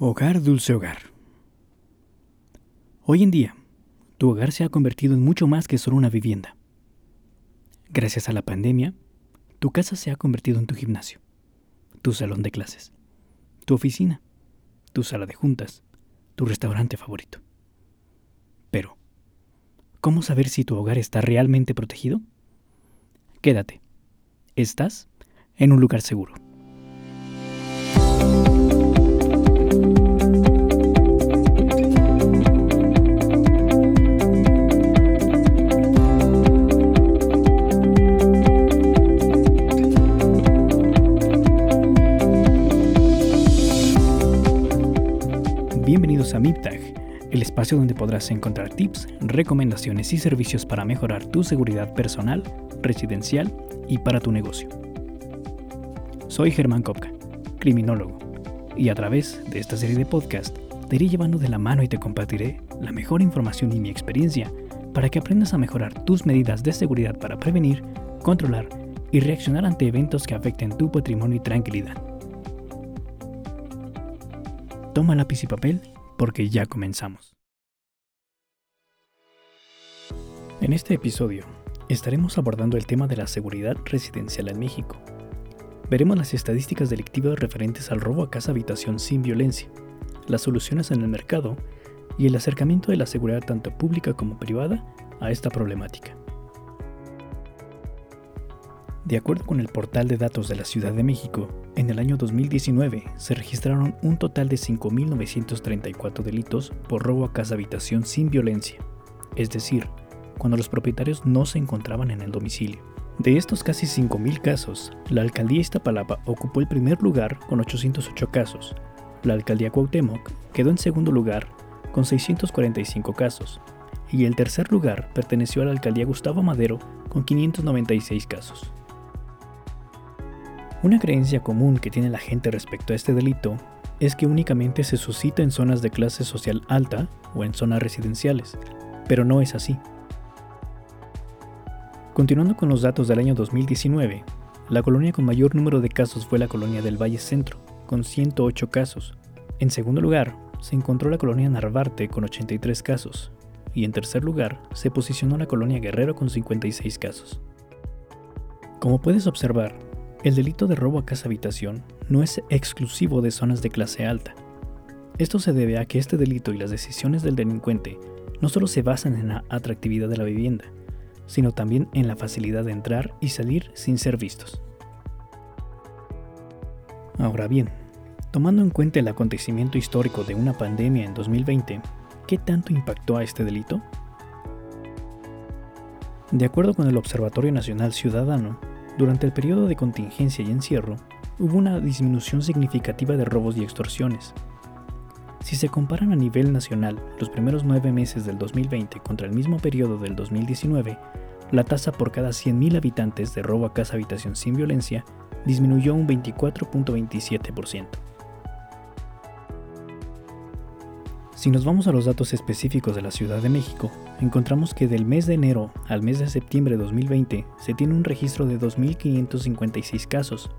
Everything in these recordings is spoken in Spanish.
Hogar Dulce Hogar. Hoy en día, tu hogar se ha convertido en mucho más que solo una vivienda. Gracias a la pandemia, tu casa se ha convertido en tu gimnasio, tu salón de clases, tu oficina, tu sala de juntas, tu restaurante favorito. Pero, ¿cómo saber si tu hogar está realmente protegido? Quédate. Estás en un lugar seguro. Bienvenidos a MIPTAG, el espacio donde podrás encontrar tips, recomendaciones y servicios para mejorar tu seguridad personal, residencial y para tu negocio. Soy Germán Kopka, criminólogo, y a través de esta serie de podcast te iré llevando de la mano y te compartiré la mejor información y mi experiencia para que aprendas a mejorar tus medidas de seguridad para prevenir, controlar y reaccionar ante eventos que afecten tu patrimonio y tranquilidad. Toma lápiz y papel porque ya comenzamos. En este episodio estaremos abordando el tema de la seguridad residencial en México. Veremos las estadísticas delictivas referentes al robo a casa habitación sin violencia, las soluciones en el mercado y el acercamiento de la seguridad tanto pública como privada a esta problemática. De acuerdo con el portal de datos de la Ciudad de México, en el año 2019 se registraron un total de 5.934 delitos por robo a casa habitación sin violencia, es decir, cuando los propietarios no se encontraban en el domicilio. De estos casi 5.000 casos, la alcaldía Iztapalapa ocupó el primer lugar con 808 casos, la alcaldía Cuauhtémoc quedó en segundo lugar con 645 casos, y el tercer lugar perteneció a la alcaldía Gustavo Madero con 596 casos. Una creencia común que tiene la gente respecto a este delito es que únicamente se suscita en zonas de clase social alta o en zonas residenciales, pero no es así. Continuando con los datos del año 2019, la colonia con mayor número de casos fue la colonia del Valle Centro, con 108 casos. En segundo lugar, se encontró la colonia Narvarte con 83 casos, y en tercer lugar se posicionó la colonia Guerrero con 56 casos. Como puedes observar, el delito de robo a casa habitación no es exclusivo de zonas de clase alta. Esto se debe a que este delito y las decisiones del delincuente no solo se basan en la atractividad de la vivienda, sino también en la facilidad de entrar y salir sin ser vistos. Ahora bien, tomando en cuenta el acontecimiento histórico de una pandemia en 2020, ¿qué tanto impactó a este delito? De acuerdo con el Observatorio Nacional Ciudadano, durante el periodo de contingencia y encierro, hubo una disminución significativa de robos y extorsiones. Si se comparan a nivel nacional los primeros nueve meses del 2020 contra el mismo periodo del 2019, la tasa por cada 100.000 habitantes de robo a casa habitación sin violencia disminuyó un 24.27%. Si nos vamos a los datos específicos de la Ciudad de México, encontramos que del mes de enero al mes de septiembre de 2020 se tiene un registro de 2.556 casos,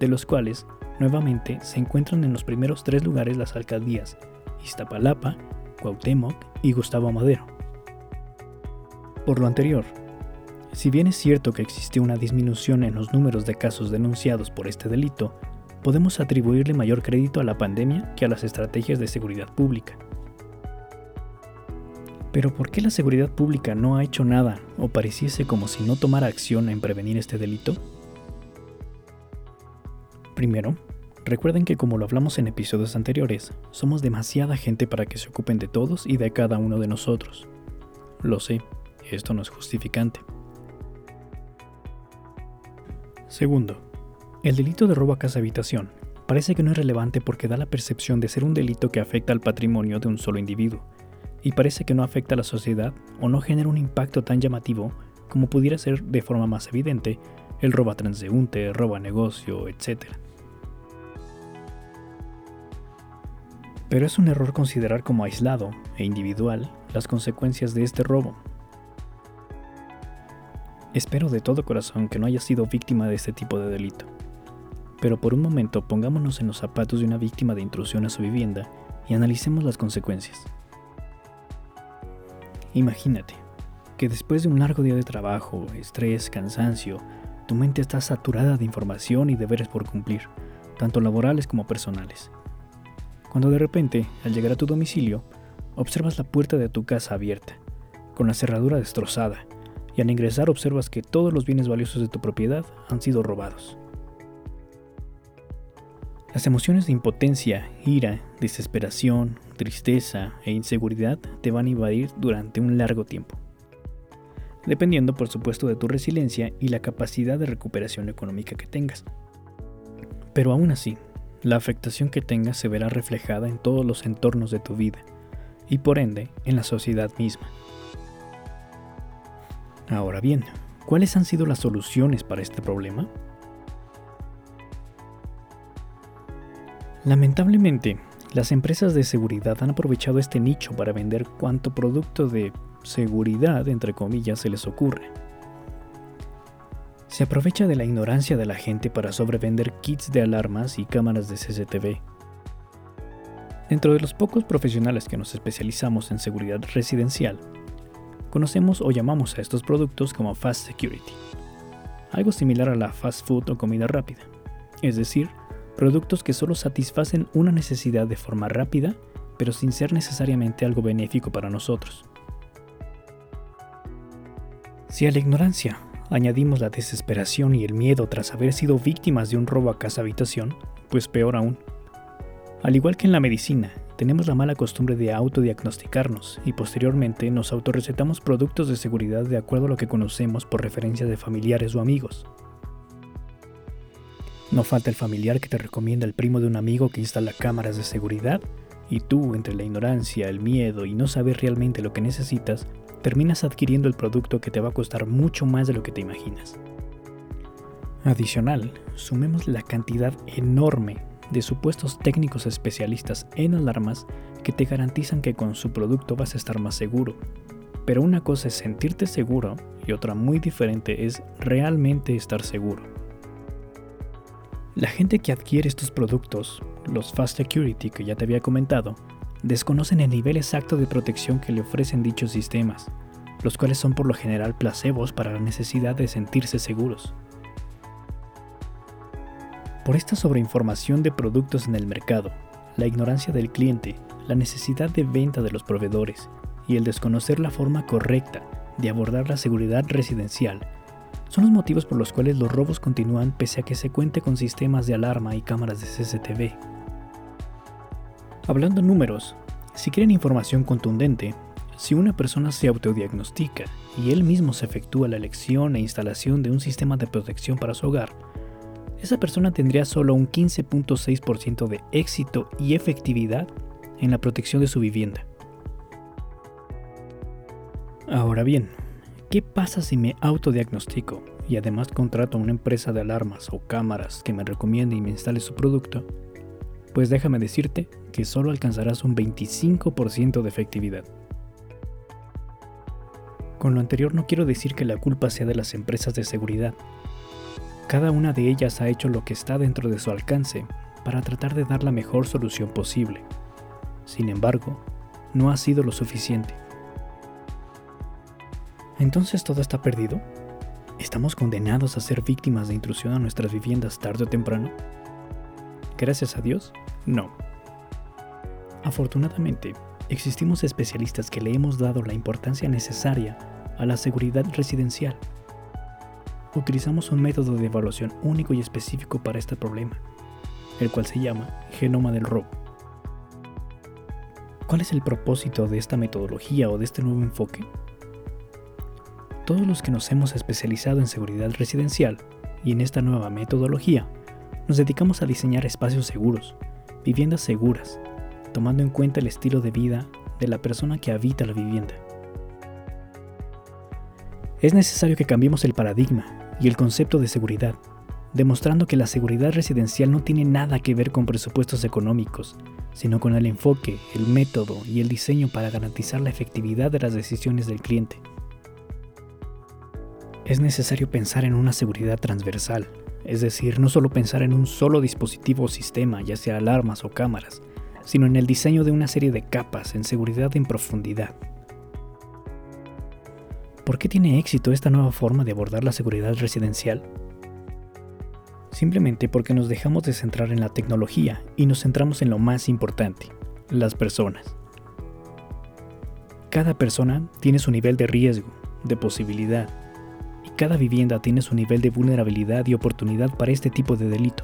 de los cuales nuevamente se encuentran en los primeros tres lugares las alcaldías Iztapalapa, Cuauhtémoc y Gustavo Madero. Por lo anterior, si bien es cierto que existió una disminución en los números de casos denunciados por este delito, podemos atribuirle mayor crédito a la pandemia que a las estrategias de seguridad pública. Pero ¿por qué la seguridad pública no ha hecho nada o pareciese como si no tomara acción en prevenir este delito? Primero, recuerden que como lo hablamos en episodios anteriores, somos demasiada gente para que se ocupen de todos y de cada uno de nosotros. Lo sé, esto no es justificante. Segundo, el delito de robo a casa habitación parece que no es relevante porque da la percepción de ser un delito que afecta al patrimonio de un solo individuo, y parece que no afecta a la sociedad o no genera un impacto tan llamativo como pudiera ser de forma más evidente el robo a transeúnte, robo a negocio, etc. Pero es un error considerar como aislado e individual las consecuencias de este robo. Espero de todo corazón que no haya sido víctima de este tipo de delito. Pero por un momento pongámonos en los zapatos de una víctima de intrusión a su vivienda y analicemos las consecuencias. Imagínate que después de un largo día de trabajo, estrés, cansancio, tu mente está saturada de información y deberes por cumplir, tanto laborales como personales. Cuando de repente, al llegar a tu domicilio, observas la puerta de tu casa abierta, con la cerradura destrozada, y al ingresar observas que todos los bienes valiosos de tu propiedad han sido robados. Las emociones de impotencia, ira, desesperación, tristeza e inseguridad te van a invadir durante un largo tiempo, dependiendo por supuesto de tu resiliencia y la capacidad de recuperación económica que tengas. Pero aún así, la afectación que tengas se verá reflejada en todos los entornos de tu vida y por ende en la sociedad misma. Ahora bien, ¿cuáles han sido las soluciones para este problema? Lamentablemente, las empresas de seguridad han aprovechado este nicho para vender cuanto producto de seguridad, entre comillas, se les ocurre. Se aprovecha de la ignorancia de la gente para sobrevender kits de alarmas y cámaras de CCTV. Dentro de los pocos profesionales que nos especializamos en seguridad residencial, conocemos o llamamos a estos productos como Fast Security, algo similar a la fast food o comida rápida, es decir, productos que solo satisfacen una necesidad de forma rápida, pero sin ser necesariamente algo benéfico para nosotros. Si a la ignorancia añadimos la desesperación y el miedo tras haber sido víctimas de un robo a casa habitación, pues peor aún. Al igual que en la medicina, tenemos la mala costumbre de autodiagnosticarnos y posteriormente nos autorrecetamos productos de seguridad de acuerdo a lo que conocemos por referencia de familiares o amigos. No falta el familiar que te recomienda el primo de un amigo que instala cámaras de seguridad y tú, entre la ignorancia, el miedo y no saber realmente lo que necesitas, terminas adquiriendo el producto que te va a costar mucho más de lo que te imaginas. Adicional, sumemos la cantidad enorme de supuestos técnicos especialistas en alarmas que te garantizan que con su producto vas a estar más seguro. Pero una cosa es sentirte seguro y otra muy diferente es realmente estar seguro. La gente que adquiere estos productos, los Fast Security que ya te había comentado, desconocen el nivel exacto de protección que le ofrecen dichos sistemas, los cuales son por lo general placebos para la necesidad de sentirse seguros. Por esta sobreinformación de productos en el mercado, la ignorancia del cliente, la necesidad de venta de los proveedores y el desconocer la forma correcta de abordar la seguridad residencial son los motivos por los cuales los robos continúan pese a que se cuente con sistemas de alarma y cámaras de CCTV. Hablando en números, si quieren información contundente, si una persona se autodiagnostica y él mismo se efectúa la elección e instalación de un sistema de protección para su hogar, esa persona tendría solo un 15.6% de éxito y efectividad en la protección de su vivienda. Ahora bien, ¿Qué pasa si me autodiagnostico y además contrato a una empresa de alarmas o cámaras que me recomiende y me instale su producto? Pues déjame decirte que solo alcanzarás un 25% de efectividad. Con lo anterior no quiero decir que la culpa sea de las empresas de seguridad. Cada una de ellas ha hecho lo que está dentro de su alcance para tratar de dar la mejor solución posible. Sin embargo, no ha sido lo suficiente. ¿Entonces todo está perdido? ¿Estamos condenados a ser víctimas de intrusión a nuestras viviendas tarde o temprano? Gracias a Dios, no. Afortunadamente, existimos especialistas que le hemos dado la importancia necesaria a la seguridad residencial. Utilizamos un método de evaluación único y específico para este problema, el cual se llama genoma del robo. ¿Cuál es el propósito de esta metodología o de este nuevo enfoque? Todos los que nos hemos especializado en seguridad residencial y en esta nueva metodología, nos dedicamos a diseñar espacios seguros, viviendas seguras, tomando en cuenta el estilo de vida de la persona que habita la vivienda. Es necesario que cambiemos el paradigma y el concepto de seguridad, demostrando que la seguridad residencial no tiene nada que ver con presupuestos económicos, sino con el enfoque, el método y el diseño para garantizar la efectividad de las decisiones del cliente es necesario pensar en una seguridad transversal, es decir, no solo pensar en un solo dispositivo o sistema, ya sea alarmas o cámaras, sino en el diseño de una serie de capas en seguridad en profundidad. ¿Por qué tiene éxito esta nueva forma de abordar la seguridad residencial? Simplemente porque nos dejamos de centrar en la tecnología y nos centramos en lo más importante, las personas. Cada persona tiene su nivel de riesgo, de posibilidad, cada vivienda tiene su nivel de vulnerabilidad y oportunidad para este tipo de delito.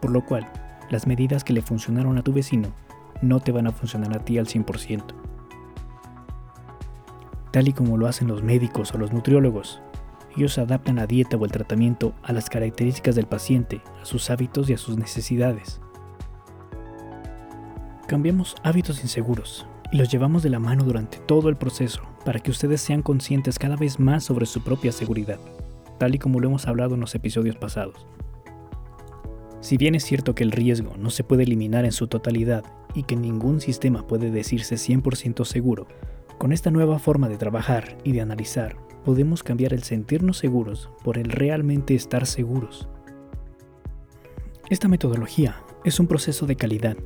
Por lo cual, las medidas que le funcionaron a tu vecino no te van a funcionar a ti al 100%. Tal y como lo hacen los médicos o los nutriólogos, ellos adaptan la dieta o el tratamiento a las características del paciente, a sus hábitos y a sus necesidades. Cambiamos hábitos inseguros los llevamos de la mano durante todo el proceso para que ustedes sean conscientes cada vez más sobre su propia seguridad, tal y como lo hemos hablado en los episodios pasados. Si bien es cierto que el riesgo no se puede eliminar en su totalidad y que ningún sistema puede decirse 100% seguro, con esta nueva forma de trabajar y de analizar, podemos cambiar el sentirnos seguros por el realmente estar seguros. Esta metodología es un proceso de calidad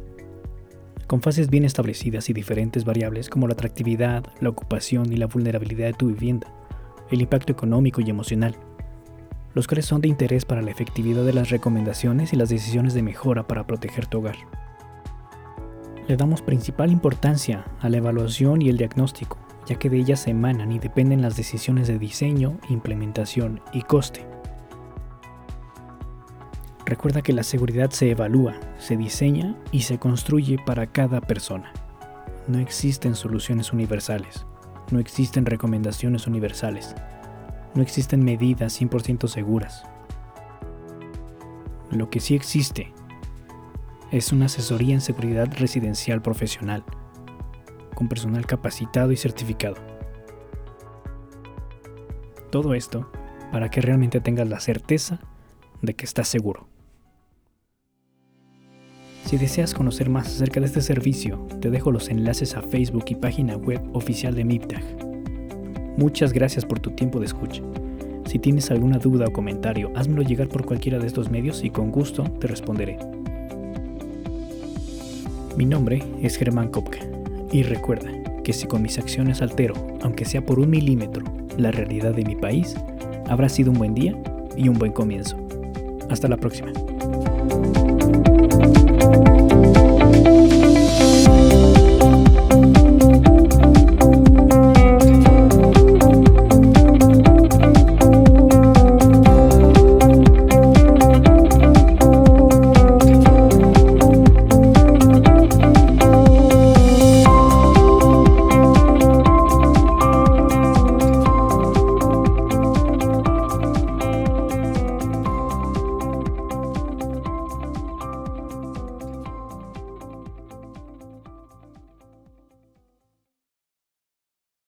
con fases bien establecidas y diferentes variables como la atractividad, la ocupación y la vulnerabilidad de tu vivienda, el impacto económico y emocional, los cuales son de interés para la efectividad de las recomendaciones y las decisiones de mejora para proteger tu hogar. Le damos principal importancia a la evaluación y el diagnóstico, ya que de ellas se emanan y dependen las decisiones de diseño, implementación y coste. Recuerda que la seguridad se evalúa, se diseña y se construye para cada persona. No existen soluciones universales, no existen recomendaciones universales, no existen medidas 100% seguras. Lo que sí existe es una asesoría en seguridad residencial profesional, con personal capacitado y certificado. Todo esto para que realmente tengas la certeza de que estás seguro. Si deseas conocer más acerca de este servicio, te dejo los enlaces a Facebook y página web oficial de MIPTAG. Muchas gracias por tu tiempo de escucha. Si tienes alguna duda o comentario, házmelo llegar por cualquiera de estos medios y con gusto te responderé. Mi nombre es Germán Kopka y recuerda que si con mis acciones altero, aunque sea por un milímetro, la realidad de mi país, habrá sido un buen día y un buen comienzo. Hasta la próxima. Thank you